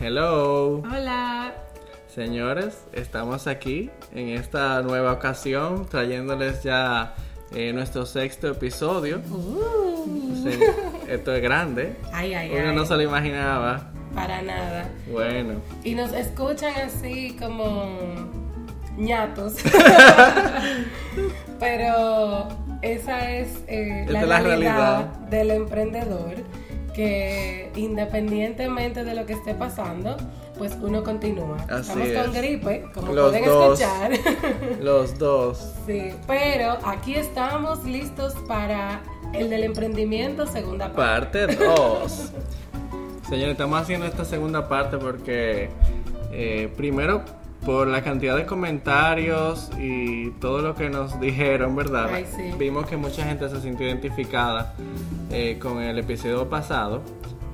Hello. Hola. Señores, estamos aquí en esta nueva ocasión trayéndoles ya eh, nuestro sexto episodio. Uh. Sí, esto es grande. Ay, ay, Uno ay. no se lo imaginaba. Para nada. Bueno, Y nos escuchan así como ñatos. Pero esa es eh, la, es la realidad, realidad. del emprendedor que independientemente de lo que esté pasando, pues uno continúa. Así Estamos con gripe, como Los pueden dos. escuchar. los dos. sí, pero aquí estamos listos para el del emprendimiento segunda parte. Parte 2. Señores, estamos haciendo esta segunda parte porque eh, primero por la cantidad de comentarios y todo lo que nos dijeron, ¿verdad? Ay, sí. Vimos que mucha gente se sintió identificada eh, con el episodio pasado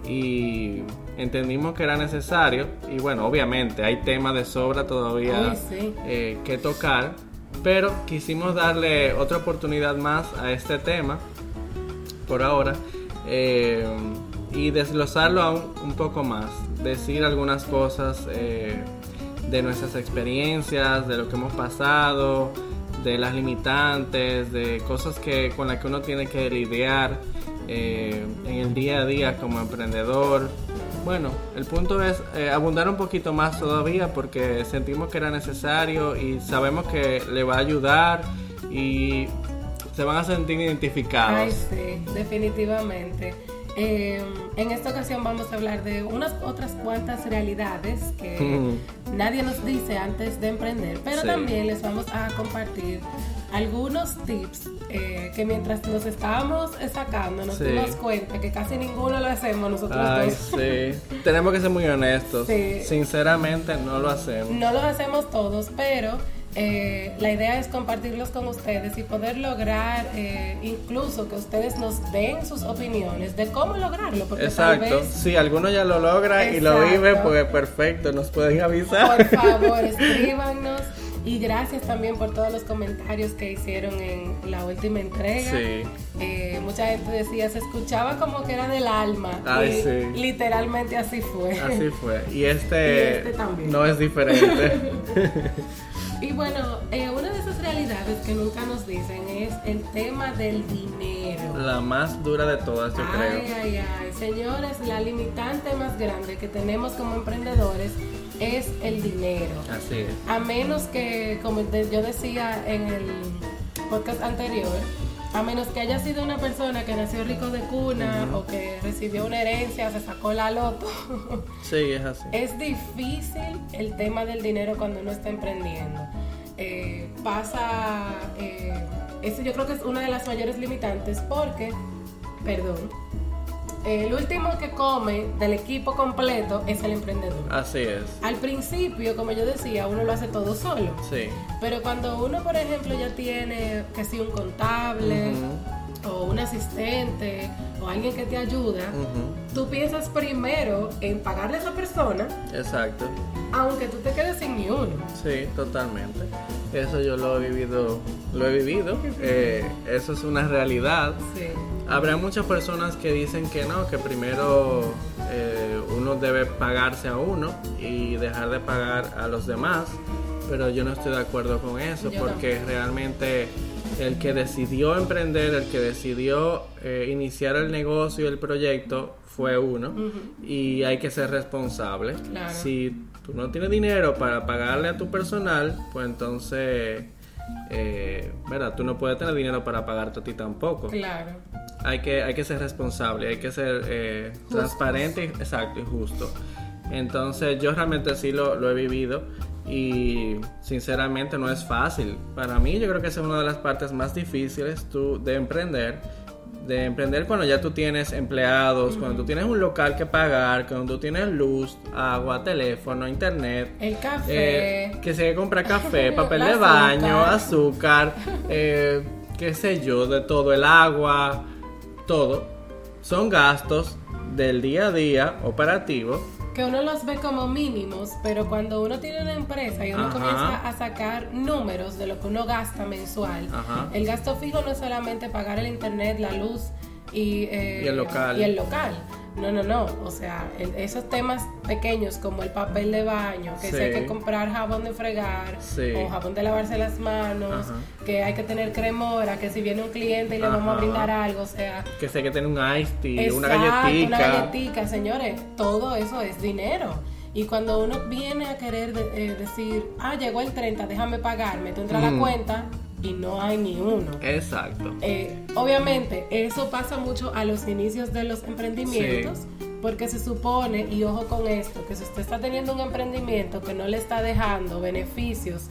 y entendimos que era necesario y bueno, obviamente hay temas de sobra todavía sí. eh, que tocar, pero quisimos darle otra oportunidad más a este tema por ahora eh, y desglosarlo aún un poco más, decir algunas cosas de nuestras experiencias, de lo que hemos pasado, de las limitantes, de cosas que con las que uno tiene que lidiar eh, en el día a día como emprendedor. Bueno, el punto es eh, abundar un poquito más todavía porque sentimos que era necesario y sabemos que le va a ayudar y se van a sentir identificados. Ay, sí, definitivamente. Eh, en esta ocasión vamos a hablar de unas otras cuantas realidades que nadie nos dice antes de emprender, pero Sí. también les vamos a compartir algunos tips eh, que mientras nos estábamos sacando nos Sí. dimos cuenta que casi ninguno lo hacemos nosotros Ay, dos. sí. Tenemos que ser muy honestos. Sinceramente, no lo hacemos. No los hacemos todos, pero eh, la idea es compartirlos con ustedes y poder lograr eh, incluso que ustedes nos den sus opiniones de cómo lograrlo. Porque tal Exacto. vez, Si alguno ya lo logra y lo vive, pues perfecto, nos pueden avisar. por favor, escríbanos. Y gracias también por todos los comentarios que hicieron en la última entrega. Sí. Eh, mucha gente decía, se escuchaba como que era del alma. Ay, y sí. literalmente así fue. Así fue. Y este, Y este también. no es diferente. Y bueno, eh, una de esas realidades que nunca nos dicen es el tema del dinero. La más dura de todas, yo Ay, creo. ay, ay, señores, la limitante más grande que tenemos como emprendedores es el dinero. Así es. A menos que, como yo decía en el podcast anterior, a menos que haya sido una persona que nació rico de cuna o que recibió una herencia, se sacó la loto. Sí, es así. Es difícil el tema del dinero cuando uno está emprendiendo. Eh, pasa, eh, eso yo creo que es una de las mayores limitantes porque, perdón, el último que come del equipo completo es el emprendedor. Así es. Al principio, como yo decía, uno lo hace todo solo. Sí. Pero cuando uno, por ejemplo, ya tiene que si un contable o un asistente o alguien que te ayuda, tú piensas primero en pagarle a esa persona, Exacto. aunque tú te quedes sin ni uno. Sí, totalmente. Eso yo lo he vivido, lo he vivido. Eh, eso es una realidad. Sí. Habrá muchas personas que dicen que no, que primero eh, uno debe pagarse a uno y dejar de pagar a los demás, pero yo no estoy de acuerdo con eso Yo porque realmente el que decidió emprender, el que decidió eh, iniciar el negocio y el proyecto fue uno y hay que ser responsable. Claro. Si tú no tienes dinero para pagarle a tu personal, pues entonces... Eh, ¿verdad? Tú no puedes tener dinero para pagarte a ti tampoco Claro. hay que, hay que ser responsable, hay que ser eh, transparente, y- exacto y justo. Entonces yo realmente sí lo, lo he vivido y sinceramente no es fácil. Para mí yo creo que esa es una de las partes más difíciles tú, de emprender. De emprender cuando ya tú tienes empleados, cuando tú tienes un local que pagar, cuando tú tienes luz, agua, teléfono, internet. El café. Eh, que se compra café, papel El de baño, azúcar. azúcar, eh, qué sé yo, de todo, el agua, todo. Son gastos del día a día operativo. Que uno los ve como mínimos, pero cuando uno tiene una empresa y uno Ajá. comienza a sacar números de lo que uno gasta mensual, Ajá. el gasto fijo no es solamente pagar el internet, la luz y, eh, Y el local. y el local. No, no, no. O sea, el- esos temas pequeños como el papel de baño, que si hay Sí. que comprar jabón de fregar Sí. o jabón de lavarse las manos, Ajá. que hay que tener cremora, que si viene un cliente y le vamos a brindar algo, o sea, Que sé que tiene un iced tea, una galletita. Una galletica, señores. Todo eso es dinero. Y cuando uno viene a querer de- eh, decir, ah, llegó el 30, déjame pagarme, tú entras a la Mm. cuenta y no hay ni uno. Exacto. Eh, obviamente, eso pasa mucho a los inicios de los emprendimientos, porque se supone, y ojo con esto, que si usted está teniendo un emprendimiento que no le está dejando beneficios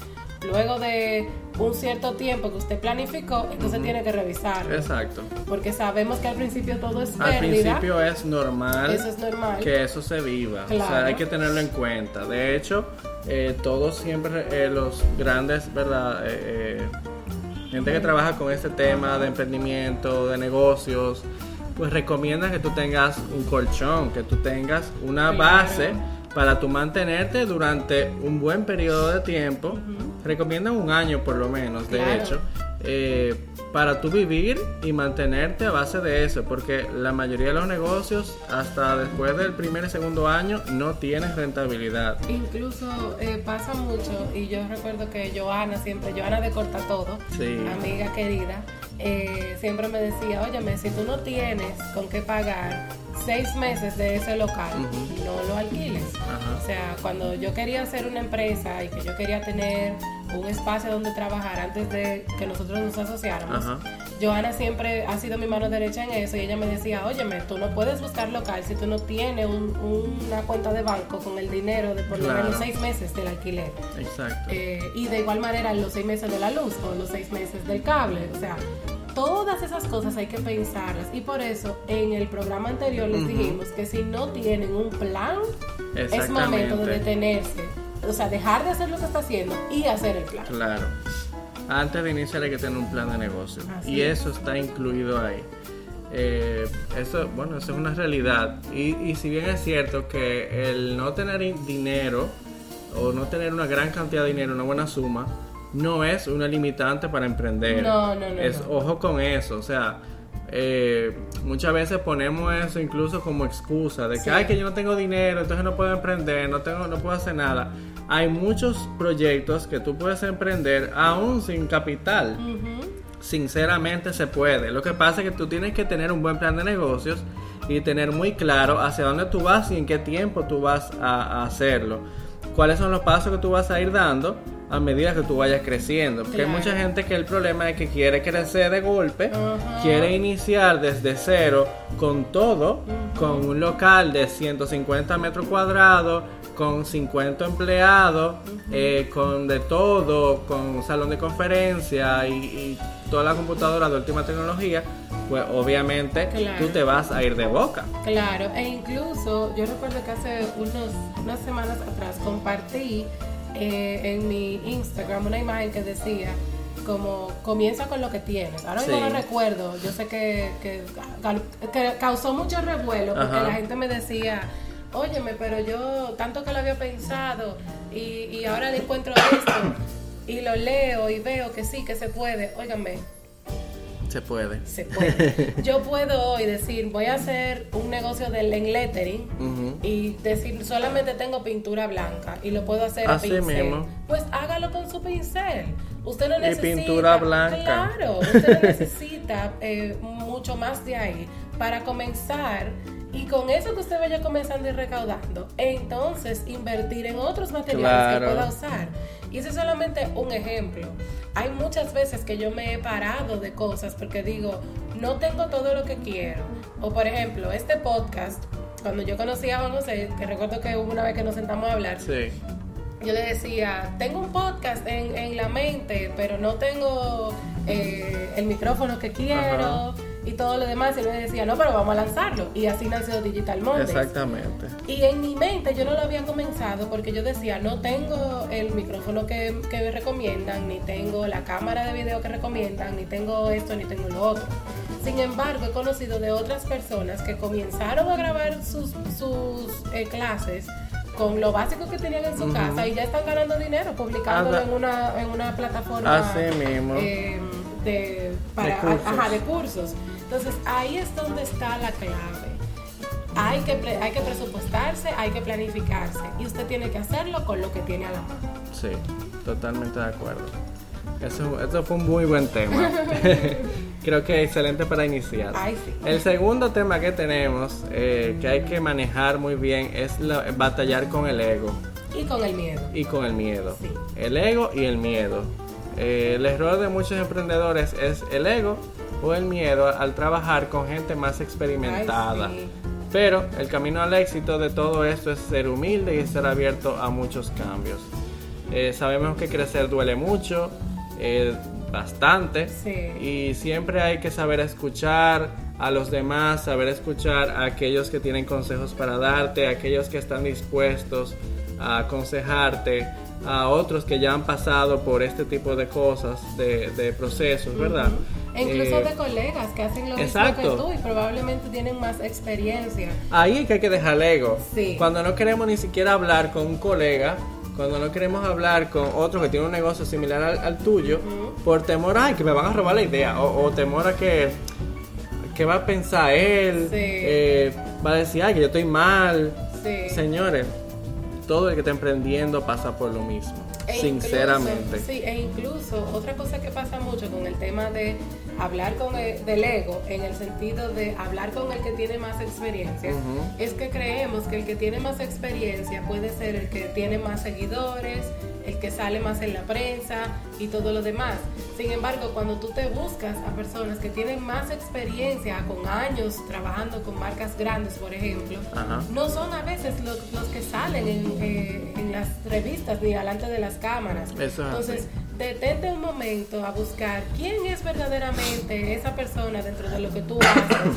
luego de un cierto tiempo que usted planificó, entonces tiene que revisarlo. Exacto. Porque sabemos que al principio todo es Al pérdida. principio es normal Eso es normal. que eso se viva. O Claro. sea, hay que tenerlo en cuenta. De hecho, eh, todos siempre, eh, los grandes, ¿verdad? Eh, eh, gente que trabaja con este tema de emprendimiento, de negocios, pues recomiendan que tú tengas un colchón, que tú tengas una base para tú mantenerte durante un buen periodo de tiempo. Recomiendan un año por lo menos, de hecho, eh, para tú vivir y mantenerte a base de eso, porque la mayoría de los negocios hasta después del primer y segundo año no tienen rentabilidad. Incluso eh, pasa mucho, y yo recuerdo que Joana siempre, Joana de Corta Todo, Sí. amiga querida, eh, siempre me decía, óyeme, si tú no tienes con qué pagar seis meses de ese local, no lo alquiles. Ajá. O sea, cuando yo quería hacer una empresa y que yo quería tener un espacio donde trabajar antes de que nosotros nos asociáramos, Ajá. Joana siempre ha sido mi mano derecha en eso y ella me decía, óyeme, tú no puedes buscar local si tú no tienes un- una cuenta de banco con el dinero de por lo Claro. menos seis meses del alquiler. Exacto. Eh, y de igual manera los seis meses de la luz o los seis meses del cable. O sea, todas esas cosas hay que pensarlas. Y por eso en el programa anterior les Ujú. dijimos que si no tienen un plan, es momento de detenerse. O sea, dejar de hacer lo que está haciendo y hacer el plan. Claro. Antes de iniciar hay que tener un plan de negocio. Así y es. eso está incluido ahí. Eh, eso, bueno, eso es una realidad. Y, y si bien es cierto que el no tener in- dinero o no tener una gran cantidad de dinero, una buena suma, no es una limitante para emprender. No, no, no, Es no. ojo con eso. O sea, eh, muchas veces ponemos eso incluso como excusa de que, Sí. ay, que yo no tengo dinero, entonces no puedo emprender, no, tengo, no puedo hacer nada. Hay muchos proyectos que tú puedes emprender aún sin capital. Sinceramente se puede. Lo que pasa es que tú tienes que tener un buen plan de negocios y tener muy claro hacia dónde tú vas y en qué tiempo tú vas a, a hacerlo. Cuáles son los pasos que tú vas a ir dando a medida que tú vayas creciendo. Porque hay mucha gente que el problema es que quiere crecer de golpe, quiere iniciar desde cero con todo, con un local de 150 metros cuadrados, con 50 empleados, eh, con de todo, con salón de conferencia y, y toda la computadora de última tecnología, pues obviamente Claro. tú te vas a ir de boca. Claro, e incluso yo recuerdo que hace unos, unas semanas atrás compartí eh, en mi Instagram una imagen que decía como comienza con lo que tienes. Ahora mismo Sí. no recuerdo, yo sé que, que, que causó mucho revuelo porque Ajá. la gente me decía, óyeme, pero yo tanto que lo había pensado y, y ahora le encuentro esto y lo leo y veo que sí, que se puede. Óigame, Se puede. se puede. Yo puedo hoy decir, voy a hacer un negocio del lettering y decir, solamente tengo pintura blanca y lo puedo hacer a Así pincel. mismo. Pues hágalo con su pincel. Usted no Y necesita. pintura blanca. Claro, usted necesita eh, mucho más de ahí para comenzar. Y con eso que usted vaya comenzando y recaudando, entonces invertir en otros materiales que Claro. pueda usar. Y ese es solamente un ejemplo. Hay muchas veces que yo me he parado de cosas porque digo, no tengo todo lo que quiero. O por ejemplo, este podcast, cuando yo conocí a Juan José, que recuerdo que hubo una vez que nos sentamos a hablar, Sí. yo le decía, tengo un podcast en, en la mente, pero no tengo eh, el micrófono que quiero Ajá. Y todo lo demás. Y él me decía, no, pero vamos a lanzarlo. Y así nació Digital Mondays. Exactamente. Y en mi mente yo no lo había comenzado porque yo decía, no tengo el micrófono que, que me recomiendan, ni tengo la cámara de video que recomiendan, ni tengo esto, ni tengo lo otro. Sin embargo, he conocido de otras personas que comenzaron a grabar sus, sus eh, clases con lo básico que tenían en su casa y ya están ganando dinero publicándolo en una, en una plataforma Así mismo. eh, de, para, De cursos. ajá, de cursos. Entonces ahí es donde está la clave. hay que, hay que presupuestarse, hay que planificarse y usted tiene que hacerlo con lo que tiene a la mano. Sí, totalmente de acuerdo. Eso, fue un muy buen tema. Creo que excelente para iniciar. El segundo tema que tenemos, eh, que hay que manejar muy bien, es batallar con el ego. Y con el miedo. Y con el miedo. El ego y el miedo. Eh, el error de muchos emprendedores es el ego o el miedo al trabajar con gente más experimentada. Pero el camino al éxito de todo esto es ser humilde y estar abierto a muchos cambios. Eh, sabemos que crecer duele mucho, eh, bastante, y siempre hay que saber escuchar a los demás, saber escuchar a aquellos que tienen consejos para darte, a aquellos que están dispuestos a aconsejarte, a otros que ya han pasado por este tipo de cosas, de, procesos, ¿verdad? E incluso eh, de colegas que hacen lo mismo que tú y probablemente tienen más experiencia. Ahí es que hay que dejar el ego. Cuando no queremos ni siquiera hablar con un colega, cuando no queremos hablar con otro que tiene un negocio similar al, tuyo, por temor a que me van a robar la idea, o, temor a que, que va a pensar él, eh, va a decir, ay, que yo estoy mal. Señores, todo el que está emprendiendo pasa por lo mismo. E sinceramente. sí, e incluso otra cosa que pasa mucho con el tema de hablar con el, del ego, en el sentido de hablar con el que tiene más experiencia, es que creemos que el que tiene más experiencia puede ser el que tiene más seguidores, el que sale más en la prensa y todo lo demás. Sin embargo, cuando tú te buscas a personas que tienen más experiencia, con años trabajando con marcas grandes, por ejemplo, no son a veces los, que salen eh, en, las revistas ni delante de las cámaras. Entonces, detente un momento a buscar quién es verdaderamente esa persona dentro de lo que tú haces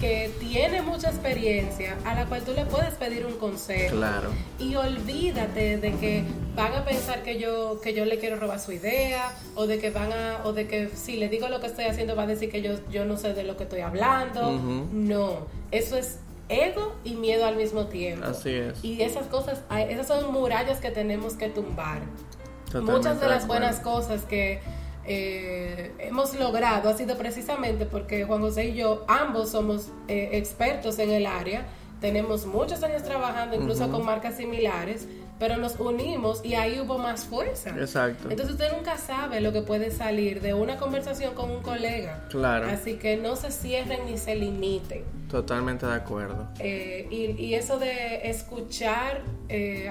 que tiene mucha experiencia, a la cual tú le puedes pedir un consejo. Claro. Y olvídate de que van a pensar que yo, que yo le quiero robar su idea, o de que van a, o de que si le digo lo que estoy haciendo va a decir que yo, yo no sé de lo que estoy hablando. No, eso es ego y miedo al mismo tiempo. Así es. Y esas cosas, esas son murallas que tenemos que tumbar. Muchas de las buenas cosas que eh, hemos logrado ha sido precisamente porque Juan José y yo ambos somos eh, expertos en el área, tenemos muchos años trabajando incluso con marcas similares, pero nos unimos y ahí hubo más fuerza. Exacto. Entonces usted nunca sabe lo que puede salir de una conversación con un colega. Claro. Así que no se cierren ni se limiten. Totalmente de acuerdo. Eh, y, y, eso de escuchar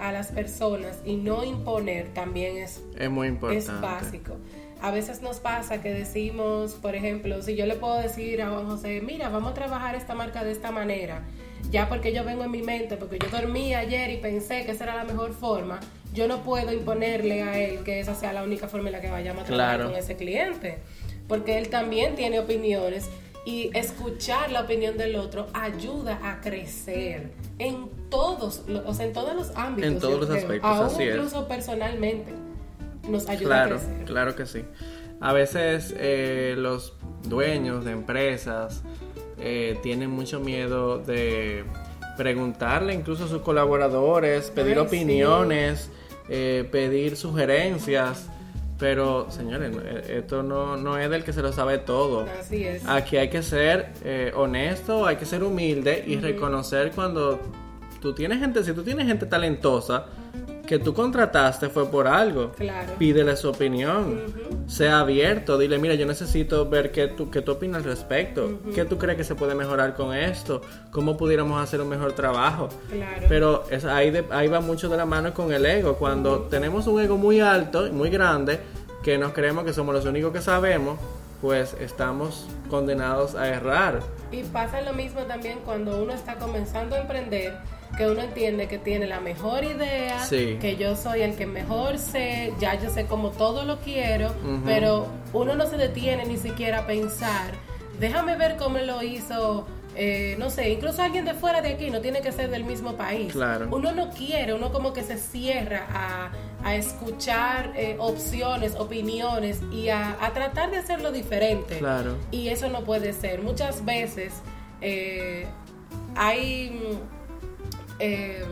a las personas y no imponer también es, es muy importante. Es básico a veces nos pasa que decimos, por ejemplo, si yo le puedo decir a Juan José, mira, vamos a trabajar esta marca de esta manera, ya porque yo vengo en mi mente, porque yo dormí ayer y pensé que esa era la mejor forma, yo no puedo imponerle a él que esa sea la única forma en la que vayamos a trabajar con ese cliente, porque él también tiene opiniones y escuchar la opinión del otro ayuda a crecer en todos, o sea, en todos los ámbitos. En todos los aspectos, aún incluso personalmente nos ayuda claro, a crecer. Claro que sí. A veces eh, los dueños de empresas eh, tienen mucho miedo de preguntarle incluso a sus colaboradores, pedir opiniones, eh, pedir sugerencias. Pero, señores, esto no, no, es del que se lo sabe todo. Así es. Aquí hay que ser honesto, hay que ser humilde y reconocer cuando tú tienes gente, si tú tienes gente talentosa, que tú contrataste fue por algo. Claro. Pídele su opinión. Sea abierto. Dile, mira, yo necesito ver qué tú, qué tú opinas al respecto. ¿Qué tú crees que se puede mejorar con esto? ¿Cómo pudiéramos hacer un mejor trabajo? Claro. Pero es, ahí, ahí va mucho de la mano con el ego. Cuando tenemos un ego muy alto y muy grande, que nos creemos que somos los únicos que sabemos, pues estamos condenados a errar. Y pasa lo mismo también cuando uno está comenzando a emprender que uno entiende que tiene la mejor idea, que yo soy el que mejor sé, ya yo sé cómo todo lo quiero, pero uno no se detiene ni siquiera a pensar, déjame ver cómo lo hizo. Eh, no sé, incluso alguien de fuera de aquí no tiene que ser del mismo país. Claro. Uno no quiere, uno como que se cierra a, a escuchar eh, opciones, opiniones y a, a, tratar de hacerlo diferente. Claro. Y eso no puede ser. Muchas veces eh, hay Em,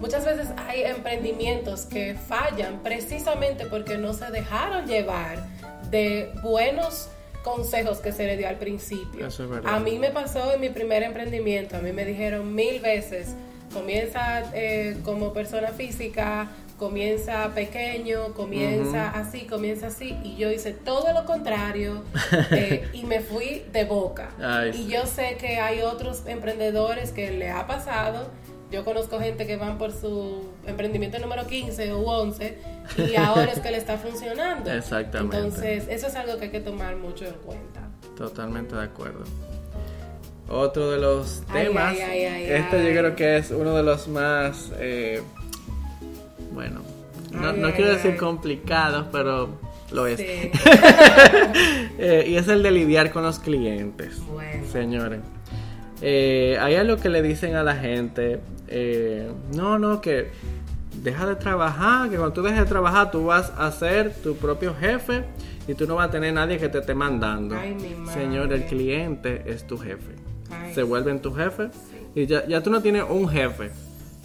muchas veces hay emprendimientos que fallan precisamente porque no se dejaron llevar de buenos consejos que se le dio al principio. Eso es verdad. A mí me pasó en mi primer emprendimiento, a mí me dijeron mil veces, comienza eh, como persona física, comienza pequeño, comienza así, comienza así, y yo hice todo lo contrario eh, y me fui de boca. Ay, y sí. yo sé que hay otros emprendedores que le ha pasado. Yo conozco gente que van por su emprendimiento número 15 u 11 y ahora es que le está funcionando. Exactamente. Entonces, eso es algo que hay que tomar mucho en cuenta. Totalmente de acuerdo. Otro de los temas, ay, ay, ay, este yo creo que es uno de los más, eh, no, quiero decir complicados, pero lo es. Sí. Eh, y es el de lidiar con los clientes. Bueno. Señores, eh, hay algo que le dicen a la gente, eh, no, no, que deja de trabajar, que cuando tú dejes de trabajar tú vas a ser tu propio jefe y tú no vas a tener nadie que te esté mandando. Ay, mi madre. Señor, el cliente es tu jefe. Ay. Se vuelven tu jefe y ya, ya tú no tienes un jefe,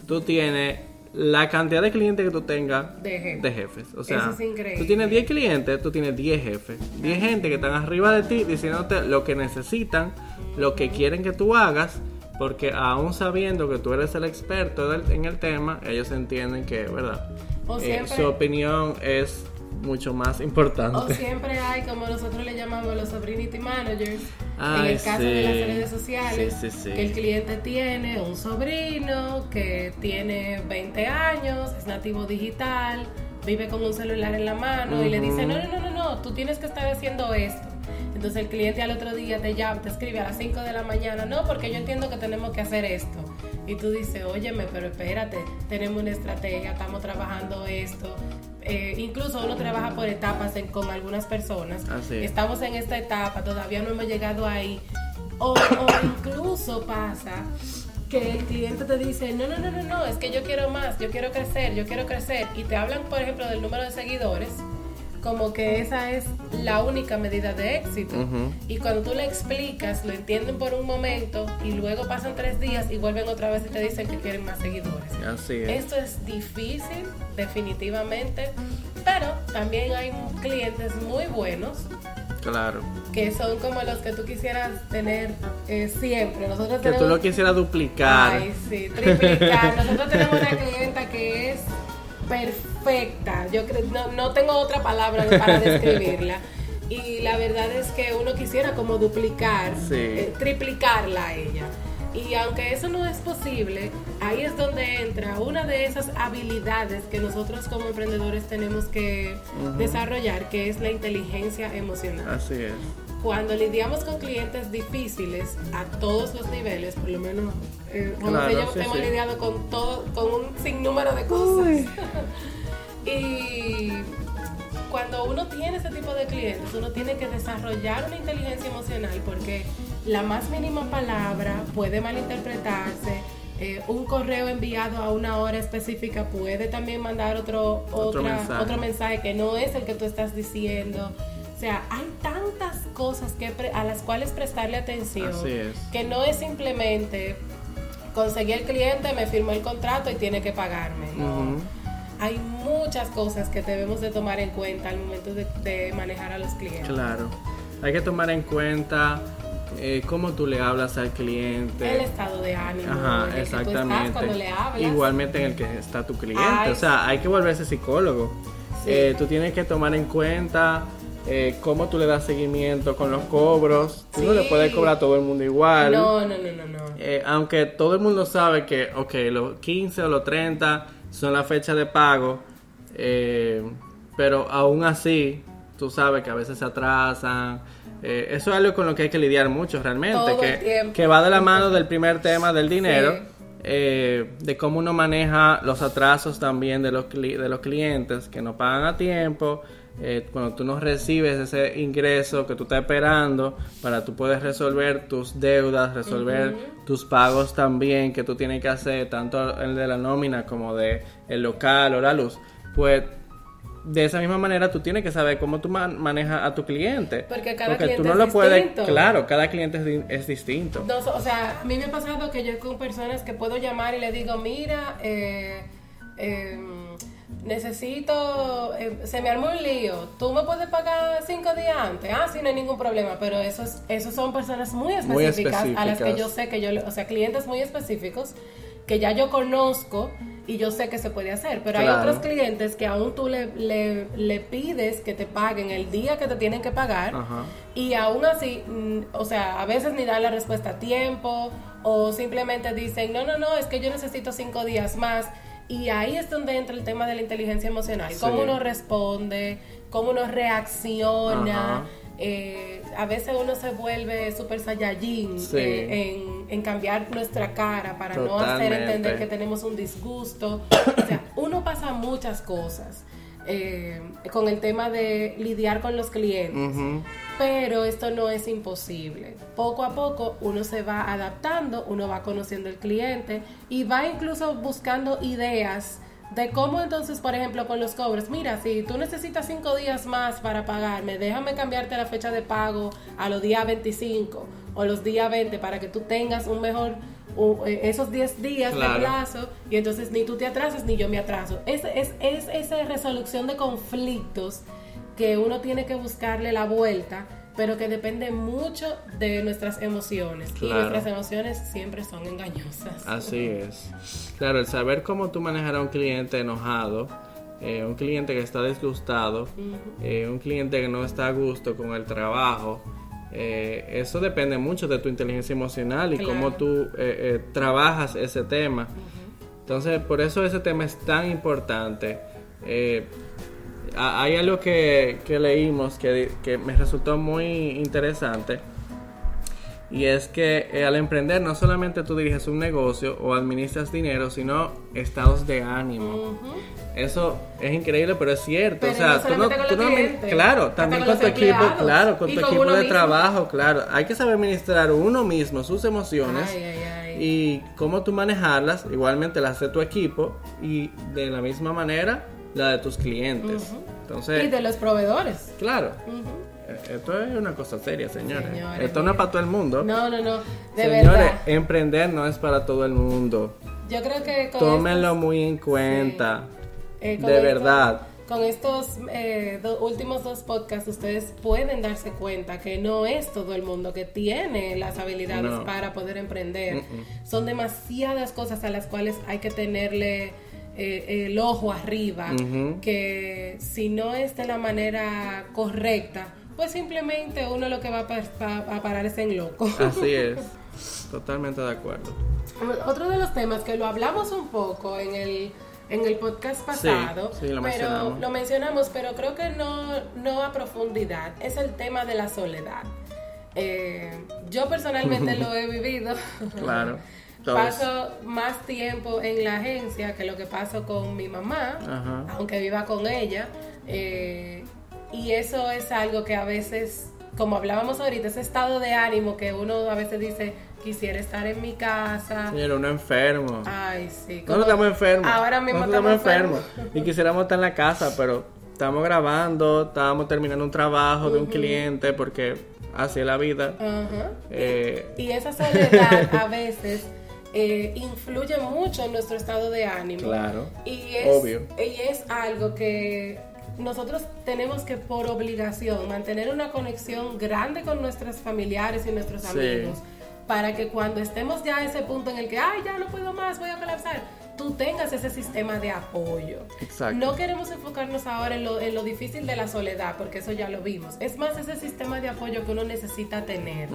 tú tienes la cantidad de clientes que tú tengas De jefe. de jefes. O sea, es tú tienes 10 clientes, tú tienes 10 jefes. 10 gente que están arriba de ti diciéndote lo que necesitan, lo que quieren que tú hagas, porque aún sabiendo que tú eres el experto del- en el tema, ellos entienden que, ¿verdad? O Eh, siempre- su opinión es mucho más O importante. siempre hay, como nosotros le llamamos los sobrinity managers, en Ay, el caso de las redes sociales, Sí, sí, sí. que el cliente tiene un sobrino que tiene 20 años, es nativo digital, vive con un celular en la mano y le dice, no, no, no, no, no, tú tienes que estar haciendo esto. Entonces el cliente al otro día te llama, te escribe a las 5 de la mañana, no, porque yo entiendo que tenemos que hacer esto. Y tú dices, óyeme, pero espérate, tenemos una estrategia, estamos trabajando esto. Eh, incluso uno trabaja por etapas en- con algunas personas. Así es. Estamos en esta etapa, todavía no hemos llegado ahí. O, o incluso pasa que el cliente te dice, no, no, no, no, no, es que yo quiero más, yo quiero crecer, yo quiero crecer. Y te hablan, por ejemplo, del número de seguidores, como que esa es la única medida de éxito. Y cuando tú le explicas, lo entienden por un momento y luego pasan tres días y vuelven otra vez y te dicen que quieren más seguidores. Así es. Esto es difícil, definitivamente, pero también hay clientes muy buenos Claro. que son como los que tú quisieras tener eh, siempre. Nosotros Que tú tenemos... lo quisieras duplicar. Ay, sí, triplicar. Nosotros tenemos una clienta que es perfecta. Yo creo, no, no tengo otra palabra para describirla. Y la verdad es que uno quisiera como duplicar, Sí. eh, triplicarla a ella. Y aunque eso no es posible, ahí es donde entra una de esas habilidades que nosotros como emprendedores tenemos que desarrollar, que es la inteligencia emocional Así es. cuando lidiamos con clientes difíciles a todos los niveles, por lo menos eh, como Claro, yo sí, hemos sí. lidiado con todo, con un sinnúmero de cosas. y cuando uno tiene ese tipo de clientes, uno tiene que desarrollar una inteligencia emocional porque la más mínima palabra puede malinterpretarse. eh, un correo enviado a una hora específica puede también mandar otro, mensaje. otro mensaje que no es el que tú estás diciendo. O sea, hay tantas cosas que a las cuales prestarle atención es. que no es simplemente conseguí el cliente, me firmó el contrato y tiene que pagarme. No. Hay muchas cosas que debemos de tomar en cuenta al momento de, de manejar a los clientes. Claro. Hay que tomar en cuenta eh, cómo tú le hablas al cliente. El estado de ánimo Ajá, en el que tú estás exactamente. le. Igualmente en el que está tu cliente. Ay, o sea, hay que volverse psicólogo. Sí. Eh, tú tienes que tomar en cuenta eh, cómo tú le das seguimiento con los cobros. Tú no le Sí. puedes cobrar a todo el mundo igual. No, no, no, no, no. Eh, aunque todo el mundo sabe que, ok, los 15 o los 30 son la fecha de pago, eh, pero aún así, tú sabes que a veces se atrasan. Eh, eso es algo con lo que hay que lidiar mucho realmente, que, que va de la mano del primer tema del dinero, Sí. eh, de cómo uno maneja los atrasos también de los, de los clientes que no pagan a tiempo. eh, cuando tú no recibes ese ingreso que tú estás esperando para tú puedes resolver tus deudas, resolver tus pagos también que tú tienes que hacer, tanto el de la nómina como de el local o la luz, pues de esa misma manera tú tienes que saber cómo tú man- manejas a tu cliente. Porque cada tú cliente no es lo puedes, distinto. claro, cada cliente es, di- es distinto. No, o sea, a mí me ha pasado que yo con personas que puedo llamar y le digo, mira, eh, em, necesito, eh, se me armó un lío, tú me puedes pagar cinco días antes, ah, sí, no hay ningún problema, pero esos, esos son personas muy específicas, a las que yo sé que yo, o sea, clientes muy específicos que ya yo conozco y yo sé que se puede hacer, pero hay otros clientes que aún tú le, le, pides que te paguen el día que te tienen que pagar y aún así, mm, o sea, a veces ni dan la respuesta a tiempo o simplemente dicen, no, no, no, es que yo necesito cinco días más y ahí es donde entra el tema de la inteligencia emocional. Cómo uno responde, cómo uno reacciona. Eh, a veces uno se vuelve super saiyajin eh, en, cambiar nuestra cara para no hacer entender que tenemos un disgusto. O sea, uno pasa muchas cosas. Eh, con el tema de lidiar con los clientes. Pero esto no es imposible. Poco a poco uno se va adaptando, uno va conociendo el cliente y va incluso buscando ideas de cómo entonces, por ejemplo, con los cobros, mira, si tú necesitas cinco días más para pagarme, déjame cambiarte la fecha de pago a los días 25 o los días 20 para que tú tengas un mejor eh, esos 10 días de plazo y entonces ni tú te atrasas ni yo me atraso. Es, es, es esa resolución de conflictos que uno tiene que buscarle la vuelta, pero que depende mucho de nuestras emociones. Y nuestras emociones siempre son engañosas. Así es. Claro, el saber cómo tú manejar a un cliente enojado. Eh, un cliente que está disgustado, eh, un cliente que no está a gusto con el trabajo, eh, eso depende mucho de tu inteligencia emocional y cómo tú trabajas ese tema. Entonces, por eso ese tema es tan importante. Hay algo que, leímos que, que, me resultó muy interesante. Y es que al emprender no solamente tú diriges un negocio o administras dinero, sino estados de ánimo. Eso es increíble, pero es cierto. o sea, tú no, claro, también con, tu equipo, claro, con tu equipo de trabajo, claro. Hay que saber administrar uno mismo sus emociones y cómo tú manejarlas. Igualmente las de tu equipo y de la misma manera la de tus clientes. Entonces, y de los proveedores. Claro. Eh, esto es una cosa seria, señores. Esto no es para todo el mundo. No, no, no. De señores, emprender no es para todo el mundo. Yo creo que. Tómenlo muy en cuenta. Eh, de verdad. Con estos eh, últimos dos podcasts ustedes pueden darse cuenta que no es todo el mundo que tiene las habilidades para poder emprender. Son demasiadas cosas a las cuales hay que tenerle eh, el ojo arriba, que si no es de la manera correcta, pues simplemente uno lo que va a, a parar es en loco. Así es, totalmente de acuerdo. Otro de los temas que lo hablamos un poco en el en el podcast pasado, lo pero lo mencionamos, pero creo que no, no a profundidad. Es el tema de la soledad. Eh, yo personalmente lo he vivido. Claro. Paso más tiempo en la agencia que lo que paso con mi mamá, aunque viva con ella. Eh, y eso es algo que a veces, como hablábamos ahorita, ese estado de ánimo que uno a veces dice, quisiera estar en mi casa. Señor, uno enfermo. Ay, sí. No estamos enfermos. Ahora mismo estamos, enfermos. Y quisiéramos estar en la casa, pero estamos grabando, estábamos terminando un trabajo de un cliente porque así es la vida. Eh, y esa soledad a veces eh, influye mucho en nuestro estado de ánimo. Claro. Y es, obvio. Y es algo que nosotros tenemos que por obligación mantener una conexión grande con nuestros familiares y nuestros amigos para que cuando estemos ya a ese punto en el que, ay, ya no puedo más, voy a colapsar, tú tengas ese sistema de apoyo. Exacto. No queremos enfocarnos ahora en lo, en lo, difícil de la soledad, porque eso ya lo vimos. Es más ese sistema de apoyo que uno necesita tener.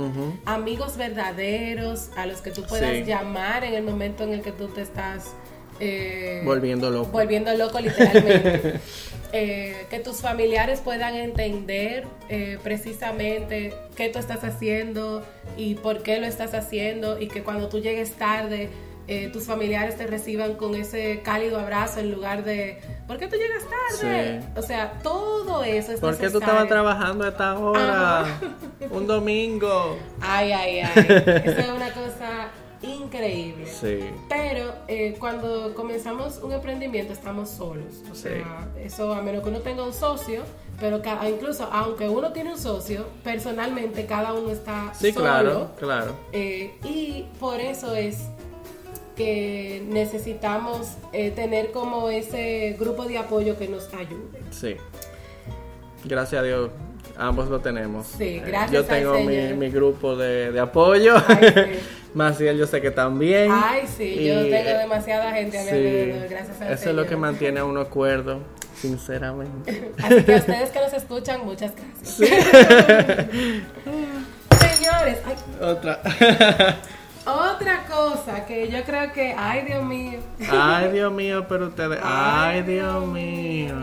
Amigos verdaderos a los que tú puedas llamar en el momento en el que tú te estás... Eh, volviendo loco. Volviendo loco literalmente. Eh, que tus familiares puedan entender eh, precisamente qué tú estás haciendo y por qué lo estás haciendo y que cuando tú llegues tarde eh, tus familiares te reciban con ese cálido abrazo en lugar de ¿por qué tú llegas tarde? O sea, todo eso es ¿Por qué tú estabas trabajando a esta hora? Un domingo. Ay, ay, ay. Eso es una cosa increíble. Sí. Pero eh, cuando comenzamos un emprendimiento estamos solos. O sea, eso a menos que uno tenga un socio, pero incluso aunque uno tiene un socio, personalmente cada uno está sí, claro, claro. Eh, y por eso es que necesitamos eh, tener como ese grupo de apoyo que nos ayude. Sí. Gracias a Dios, ambos lo tenemos. Sí, Eh, gracias Yo al tengo mi, mi grupo de, de apoyo. Ay, sí. Maciel, yo sé que también. Ay, sí, yo tengo eh, demasiada gente a mi sí, alrededor, gracias al Eso es lo que mantiene a uno cuerdo, sinceramente. Así que a ustedes que nos escuchan, muchas gracias. Señores, ay, Otra. Otra cosa que yo creo que, ay Dios mío, Ay, Dios mío, pero ustedes. Ay, Dios mío.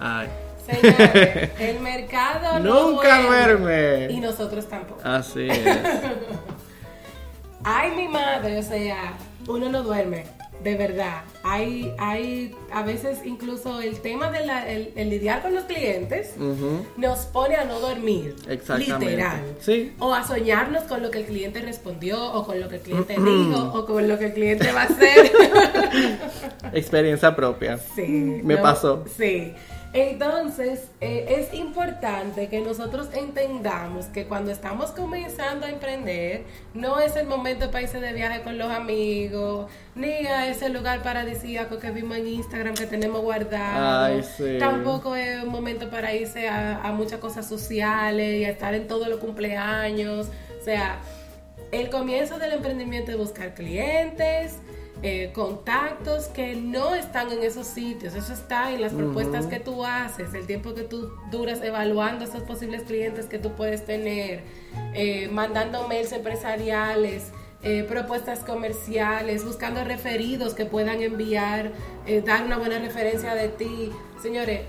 Ay. señores, el mercado no Nunca duerme. Y nosotros tampoco. Así es. Ay, mi madre, o sea, uno no duerme, de verdad. Hay, hay a veces incluso el tema de la, el, lidiar con los clientes nos pone a no dormir. Exactamente. Literal. Sí. O a soñarnos con lo que el cliente respondió, o con lo que el cliente dijo, o con lo que el cliente va a hacer. Experiencia propia. Sí. Me pasó. Sí. Entonces, eh, es importante que nosotros entendamos que cuando estamos comenzando a emprender, no es el momento para irse de viaje con los amigos, ni a ese lugar paradisíaco que vimos en Instagram que tenemos guardado. Ay, sí. Tampoco es un momento para irse a, a muchas cosas sociales y a estar en todos los cumpleaños. O sea, el comienzo del emprendimiento es buscar clientes, eh, contactos que no están en esos sitios. Eso está en las propuestas que tú haces, el tiempo que tú duras evaluando esos posibles clientes que tú puedes tener, eh, mandando mails empresariales. eh, propuestas comerciales, buscando referidos que puedan enviar, dar una buena referencia de ti. Señores,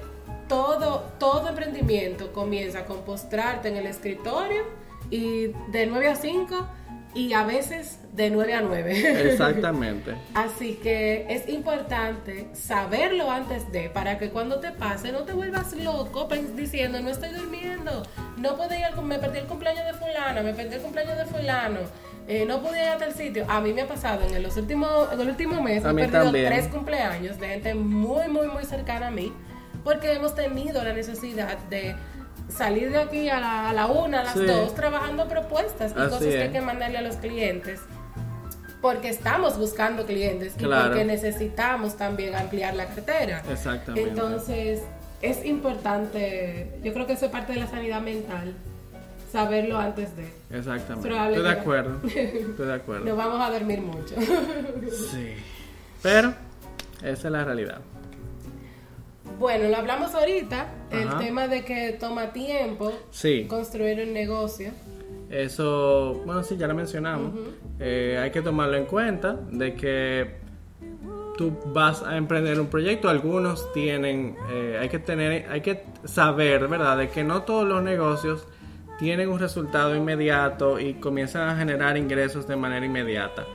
todo, todo emprendimiento comienza con postrarte en el escritorio y de 9 a 5 y a veces de 9 a 9. Exactamente. Así que es importante saberlo antes de, para que cuando te pase no te vuelvas loco diciendo no estoy durmiendo, no puedo ir al, me perdí el cumpleaños de fulano, me perdí el cumpleaños de fulano, eh, no pude ir a tal sitio. A mí me ha pasado en, los últimos, en el último mes, A he perdido también. tres cumpleaños de gente muy, muy, muy cercana a mí, porque hemos tenido la necesidad de salir de aquí a la, a la una, a las Sí. dos, trabajando propuestas y Así cosas que hay que mandarle a los clientes porque estamos buscando clientes y porque necesitamos también ampliar la cartera. Exactamente. Entonces, es importante, yo creo que eso es parte de la sanidad mental, saberlo antes de. Exactamente. Estoy de acuerdo. Estoy de acuerdo. No vamos a dormir mucho. Sí. Pero, esa es la realidad. Bueno, lo hablamos ahorita, el tema de que toma tiempo Sí. construir un negocio. Eso, bueno, sí, ya lo mencionamos. Eh, hay que tomarlo en cuenta de que tú vas a emprender un proyecto. Algunos tienen, eh, hay que tener, hay que saber, ¿verdad?, de que no todos los negocios tienen un resultado inmediato y comienzan a generar ingresos de manera inmediata.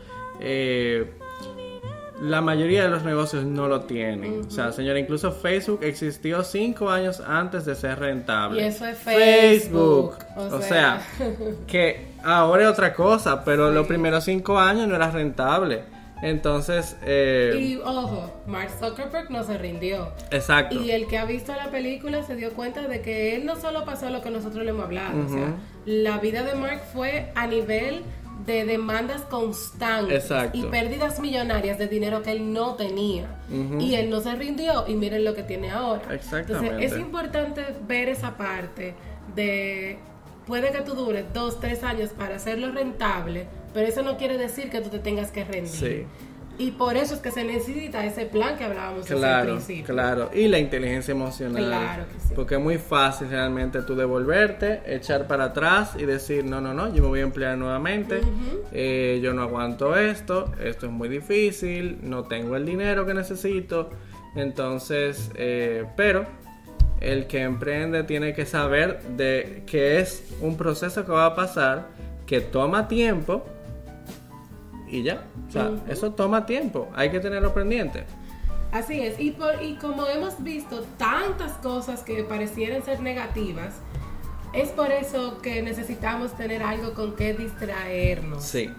Eh, la mayoría de los negocios no lo tienen. O sea, señora, incluso Facebook existió cinco años antes de ser rentable. Y eso es Facebook. O, O sea, sea. que ahora es otra cosa, pero los primeros cinco años no era rentable. Entonces, eh, Y ojo, Mark Zuckerberg no se rindió. exacto. Y el que ha visto la película se dio cuenta de que él no solo pasó lo que nosotros le hemos hablado, o sea, la vida de Mark fue a nivel de demandas constantes Exacto. y pérdidas millonarias de dinero que él no tenía. Y él no se rindió y miren lo que tiene ahora. Exactamente. Entonces, es importante ver esa parte de puede que tú dures dos, tres años para hacerlo rentable, pero eso no quiere decir que tú te tengas que rendir. Sí. Y por eso es que se necesita ese plan que hablábamos desde el Claro, principio. claro. Y la inteligencia emocional. Claro que sí. Porque es muy fácil realmente tú devolverte, echar para atrás y decir, no, no, no, yo me voy a emplear nuevamente, eh, yo no aguanto esto, esto es muy difícil, no tengo el dinero que necesito. Entonces, eh, pero el que emprende tiene que saber de que es un proceso que va a pasar, que toma tiempo y ya. O sea, Ujú. eso toma tiempo, hay que tenerlo pendiente. Así es, y, por, y como hemos visto tantas cosas que parecieran ser negativas, es por eso que necesitamos tener algo con que distraernos. Sí.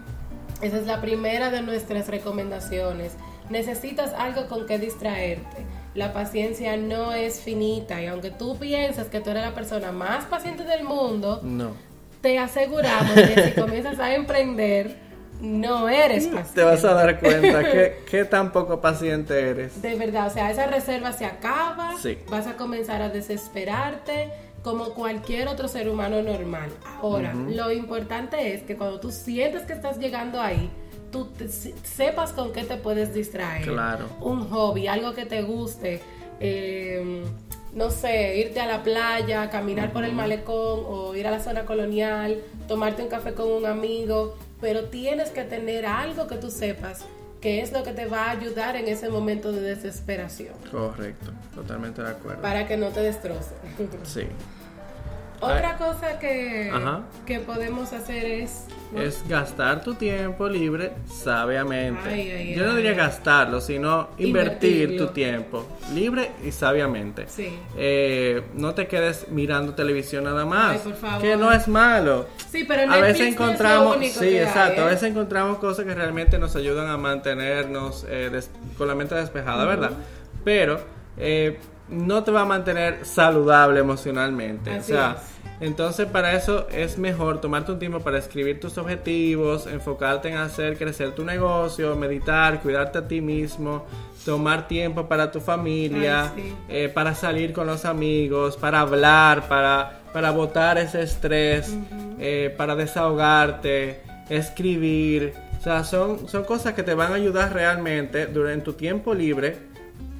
Esa es la primera de nuestras recomendaciones. Necesitas algo con que distraerte. La paciencia no es finita y aunque tú piensas que tú eres la persona más paciente del mundo, No. te aseguramos que si comienzas a emprender, no eres paciente. Te vas a dar cuenta que, que tan poco paciente eres. De verdad, o sea, esa reserva se acaba, Sí. vas a comenzar a desesperarte como cualquier otro ser humano normal. Ahora, lo importante es que cuando tú sientes que estás llegando ahí, tú te- se- sepas con qué te puedes distraer. Claro. Un hobby, algo que te guste. eh, no sé, irte a la playa, caminar por el malecón o ir a la zona colonial, tomarte un café con un amigo, pero tienes que tener algo que tú sepas que es lo que te va a ayudar en ese momento de desesperación Correcto, totalmente de acuerdo. para que no te destroce. Sí. Otra cosa que, Ajá. que podemos hacer es... Es gastar tu tiempo libre sabiamente. Ay, ay, Yo no ay. diría gastarlo, sino invertir Invertirlo. tu tiempo libre y sabiamente. Sí. Eh, no te quedes mirando televisión nada más. Ay, por favor. Que no es malo. Sí, pero a veces no es lo encontramos, único sí, que hay, exacto, a ¿eh? veces encontramos cosas que realmente nos ayudan a mantenernos eh, des- con la mente despejada, ¿verdad? Pero eh, no te va a mantener saludable emocionalmente. Así o sea, es. entonces para eso es mejor tomarte un tiempo para escribir tus objetivos, enfocarte en hacer crecer tu negocio, meditar, cuidarte a ti mismo, tomar tiempo para tu familia, Ay, sí. eh, para salir con los amigos, para hablar, para, para botar ese estrés, eh, para desahogarte, escribir. O sea, son, son cosas que te van a ayudar realmente durante tu tiempo libre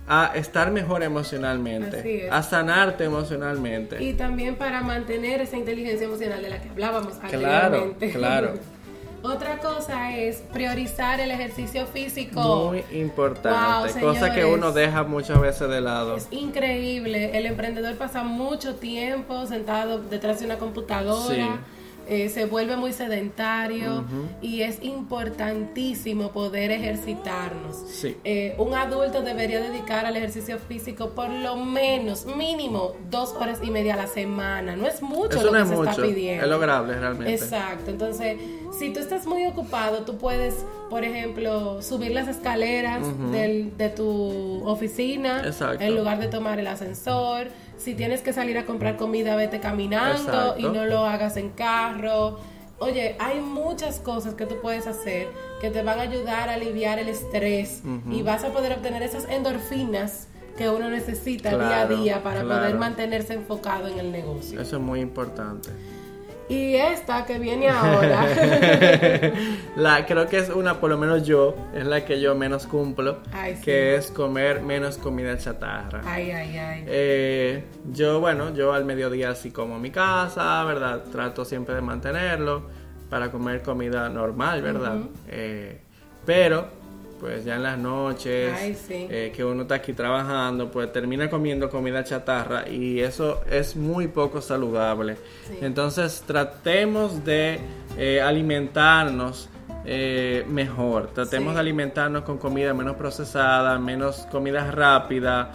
a estar mejor emocionalmente, a sanarte emocionalmente. Y también para mantener esa inteligencia emocional de la que hablábamos Claro, anteriormente. claro. Otra cosa es priorizar el ejercicio físico. Muy importante, Wow, cosa que uno deja muchas veces de lado. Es increíble. El emprendedor pasa mucho tiempo sentado detrás de una computadora. Sí. Eh, se vuelve muy sedentario y es importantísimo poder ejercitarnos. Sí. Eh, un adulto debería dedicar al ejercicio físico por lo menos, mínimo, dos horas y media a la semana. No es mucho Eso lo no que es se está pidiendo. es lograble realmente. Exacto, entonces si tú estás muy ocupado, tú puedes, por ejemplo, subir las escaleras del- de tu oficina Exacto. en lugar de tomar el ascensor. Si tienes que salir a comprar comida, vete caminando Exacto. y no lo hagas en carro. Oye, hay muchas cosas que tú puedes hacer que te van a ayudar a aliviar el estrés y vas a poder obtener esas endorfinas que uno necesita día a día para claro. poder mantenerse enfocado en el negocio. Eso es muy importante. Y esta que viene ahora. La, creo que es una, por lo menos yo, es la que yo menos cumplo, Ay, sí. que es comer menos comida chatarra. Ay, ay, ay. Eh, yo, bueno, yo al mediodía sí como mi casa, ¿verdad? Trato siempre de mantenerlo para comer comida normal, ¿verdad? Eh, pero, pues ya en las noches, Ay, sí. eh, que uno está aquí trabajando, pues termina comiendo comida chatarra y eso es muy poco saludable. Sí. Entonces tratemos de eh, alimentarnos eh, mejor, tratemos Sí. de alimentarnos con comida menos procesada, menos comida rápida,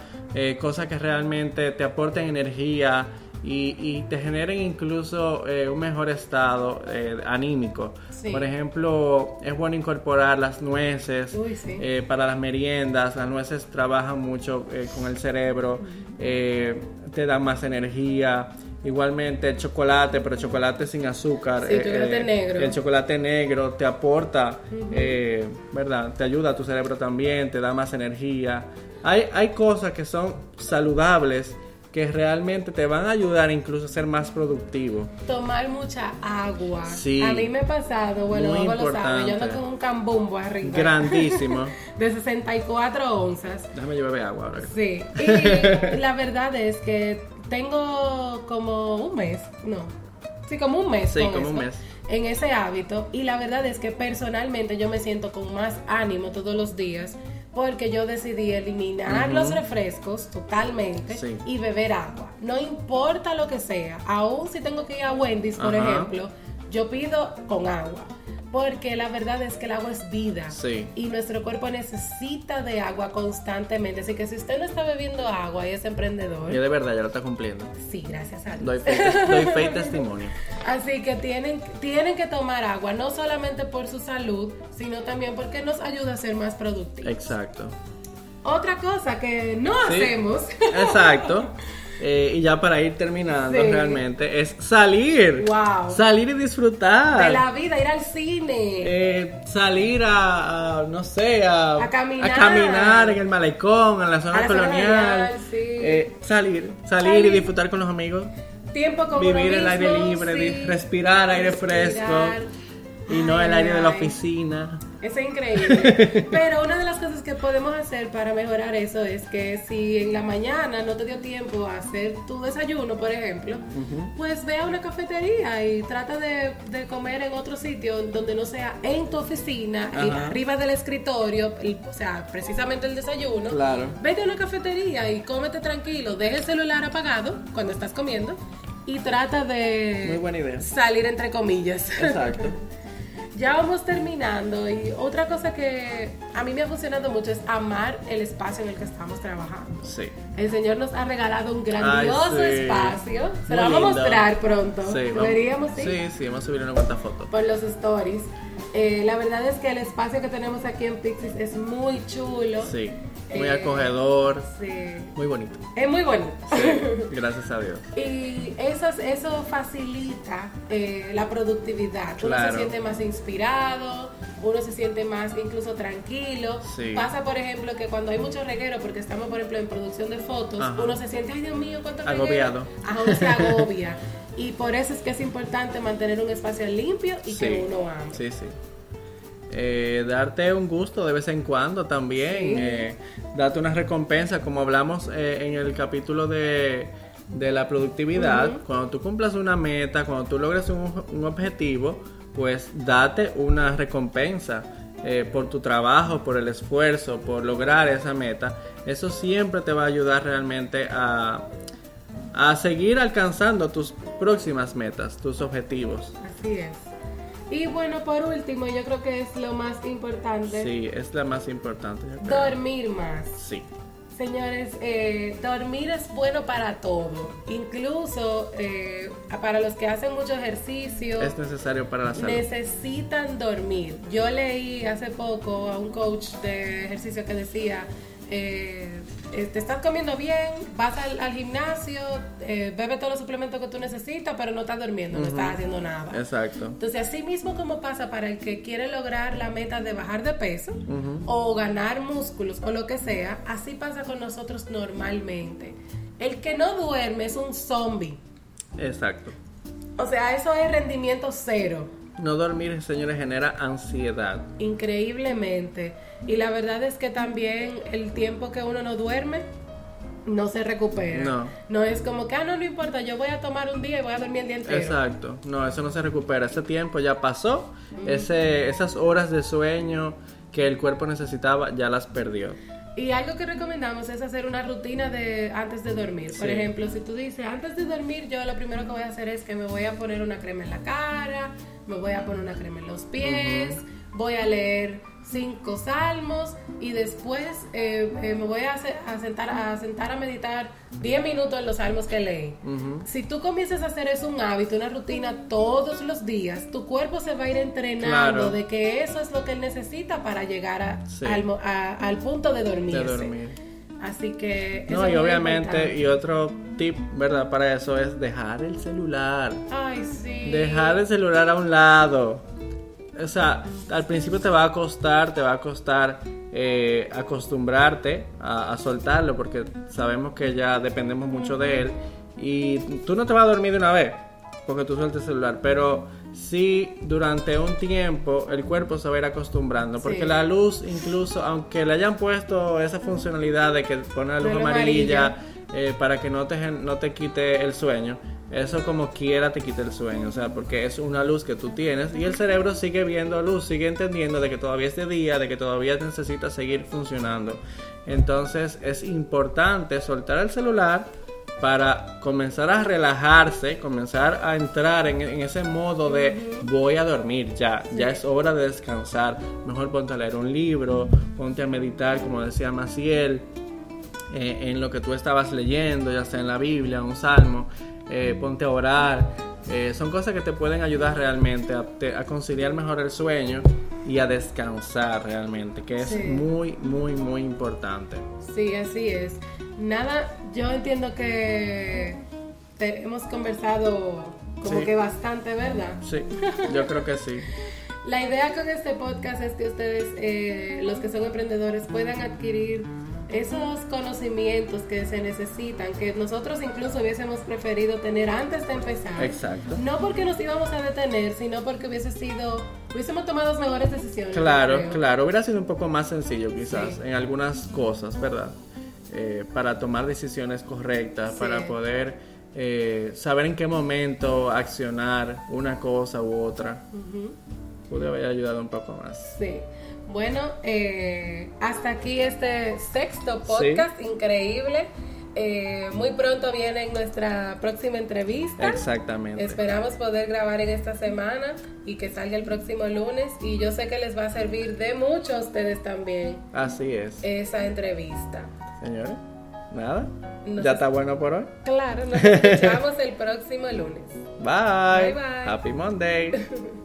cosas que realmente te aporten energía y, y te generen incluso eh, un mejor estado eh, anímico. Sí. Por ejemplo, es bueno incorporar las nueces Uy, sí. eh, para las meriendas. Las nueces trabajan mucho con el cerebro, te dan más energía. Igualmente el chocolate, pero chocolate sin azúcar. Sí, chocolate negro. El chocolate negro te aporta, eh, ¿verdad? Te ayuda a tu cerebro también, te da más energía. Hay, hay cosas que son saludables que realmente te van a ayudar incluso a ser más productivo. Tomar mucha agua. Sí. A mí me ha pasado, bueno, luego lo sabe, yo ando con un cambumbo arriba. Grandísimo. De 64 onzas. Déjame yo beber agua ahora. Sí. Y la verdad es que tengo como un mes, no. Sí, como un mes. Sí, como un mes. En ese hábito. Y la verdad es que personalmente yo me siento con más ánimo todos los días. Porque yo decidí eliminar los refrescos totalmente Sí. y beber agua. No importa lo que sea. Aún si tengo que ir a Wendy's, por ejemplo, yo pido con agua. Porque la verdad es que el agua es vida. Sí. Y nuestro cuerpo necesita de agua constantemente. Así que si usted no está bebiendo agua y es emprendedor, Yo de verdad ya lo está cumpliendo. sí, gracias a Dios. Doy fe, doy fe y testimonio. Así que tienen, tienen que tomar agua, no solamente por su salud, sino también porque nos ayuda a ser más productivos. Exacto. Otra cosa que no Sí. hacemos Exacto. Eh, y ya para ir terminando Sí. realmente, es salir. Wow. Salir y disfrutar. De la vida, ir al cine. Eh, salir a, a, no sé, a, A caminar. a caminar en el malecón, en la zona colonial. sí. Eh, salir, salir, Salir. y disfrutar con los amigos. Tiempo con Vivir el aire libre, sí. respirar aire Respirar. fresco y no el aire de la oficina. Es increíble. Pero una de las cosas que podemos hacer para mejorar eso es que si en la mañana no te dio tiempo a hacer tu desayuno, por ejemplo, pues ve a una cafetería y trata de, de comer en otro sitio donde no sea en tu oficina, arriba del escritorio, o sea, precisamente el desayuno. Claro. Vete a una cafetería y cómete tranquilo, deja el celular apagado cuando estás comiendo y trata de Muy buena idea. salir entre comillas. Exacto. Ya vamos terminando y otra cosa que a mí me ha funcionado mucho es amar el espacio en el que estamos trabajando. Sí. El Señor nos ha regalado un grandioso Ay, sí. espacio. Se lo vamos a mostrar pronto. Sí, vamos- sí, sí, sí, vamos a subir una cuanta foto. por los stories. Eh, la verdad es que el espacio que tenemos aquí en Pixis es muy chulo. Sí. Muy Eh, acogedor, Sí. muy bonito. Es muy bonito. Sí, gracias a Dios. Y eso, eso facilita eh, la productividad. Uno Claro. se siente más inspirado, uno se siente más incluso tranquilo. Sí. Pasa, por ejemplo, que cuando hay mucho reguero, porque estamos, por ejemplo, en producción de fotos, Ajá. uno se siente, ay Dios mío, cuánto reguero". Agobiado. Ajá, uno se agobia. Y por eso es que es importante mantener un espacio limpio y que uno ame. Sí, sí. Eh, darte un gusto de vez en cuando también. Sí. eh, darte una recompensa, como hablamos eh, en el capítulo de, de la productividad. Cuando tú cumplas una meta, cuando tú logres un, un objetivo, pues date una recompensa. eh, por tu trabajo, por el esfuerzo, por lograr esa meta, eso siempre te va a ayudar realmente a, a seguir alcanzando tus próximas metas, tus objetivos. Así es. Y bueno, por último, yo creo que es lo más importante, Sí, es la más importante. dormir más. Sí, Señores, eh, dormir es bueno para todo, incluso eh, para los que hacen mucho ejercicio, es necesario para la salud. necesitan dormir. Yo leí hace poco a un coach de ejercicio que decía, eh, te estás comiendo bien, vas al, al gimnasio, eh, bebe todos los suplementos que tú necesitas, pero no estás durmiendo, no estás haciendo nada. Exacto. Entonces, así mismo como pasa para el que quiere lograr la meta de bajar de peso o ganar músculos o lo que sea, así pasa con nosotros normalmente. El que no duerme es un zombie. Exacto. O sea, eso es rendimiento cero, No dormir, señores, genera ansiedad. increíblemente. Y la verdad es que también el tiempo que uno no duerme no se recupera. No. No es como que, ah, no, no importa, yo voy a tomar un día y voy a dormir el día entero. Exacto. No, eso no se recupera. Ese tiempo ya pasó. Ese, esas horas de sueño que el cuerpo necesitaba ya las perdió. Y algo que recomendamos es hacer una rutina de antes de dormir. Por ejemplo, si tú dices, antes de dormir, yo lo primero que voy a hacer es que me voy a poner una crema en la cara, me voy a poner una crema en los pies, voy a leer cinco salmos y después eh, eh, me voy a, hacer- a sentar, a sentar a meditar 10 minutos en los salmos que leí. Si tú comienzas a hacer eso un hábito, una rutina todos los días, tu cuerpo se va a ir entrenando Claro. de que eso es lo que él necesita para llegar a- Sí. al, punto de dormirse. De dormir. Así que... eso No, y obviamente, y otro tip, ¿verdad? Para eso es dejar el celular. Ay, sí. Dejar el celular a un lado. O sea, al principio te va a costar, te va a costar eh, acostumbrarte a, a soltarlo porque sabemos que ya dependemos mucho de él y tú no te vas a dormir de una vez porque tú sueltas el celular, pero sí durante un tiempo el cuerpo se va a ir acostumbrando porque Sí. la luz incluso, aunque le hayan puesto esa funcionalidad de que pone la luz luz amarilla, amarilla. Eh, para que no te, no te quite el sueño. Eso como quiera te quita el sueño, o sea, porque es una luz que tú tienes y el cerebro sigue viendo luz, sigue entendiendo de que todavía es de día, de que todavía necesita seguir funcionando. Entonces es importante soltar el celular para comenzar a relajarse, comenzar a entrar en, en ese modo de voy a dormir ya, ya es hora de descansar. Mejor ponte a leer un libro, ponte a meditar, como decía Maciel, eh, en lo que tú estabas leyendo, ya sea en la Biblia, un salmo, eh, ponte a orar. Eh, son cosas que te pueden ayudar realmente a, te- a conciliar mejor el sueño y a descansar realmente, que es Sí. muy, muy, muy importante. Sí, así es. Nada, yo entiendo que hemos conversado como que bastante, ¿verdad? Sí, yo creo que sí. La idea con este podcast es que ustedes, eh, los que son emprendedores, puedan adquirir esos conocimientos que se necesitan, que nosotros incluso hubiésemos preferido tener antes de empezar. Exacto. No porque nos íbamos a detener, sino porque hubiese sido, hubiésemos tomado mejores decisiones. Claro, claro, hubiera sido un poco más sencillo quizás en algunas cosas, ¿verdad? Eh, para tomar decisiones correctas, para poder eh, saber en qué momento accionar una cosa u otra. Pude haber ayudado un poco más. Sí. Bueno, eh, hasta aquí este sexto podcast increíble. Eh, muy pronto viene nuestra próxima entrevista. Exactamente. Esperamos poder grabar en esta semana y que salga el próximo lunes. Y yo sé que les va a servir de mucho a ustedes también. Así es. Esa entrevista. Señores, nada. ¿Ya está bueno por hoy? Claro, nos escuchamos el próximo lunes. Bye. Bye bye. Happy Monday.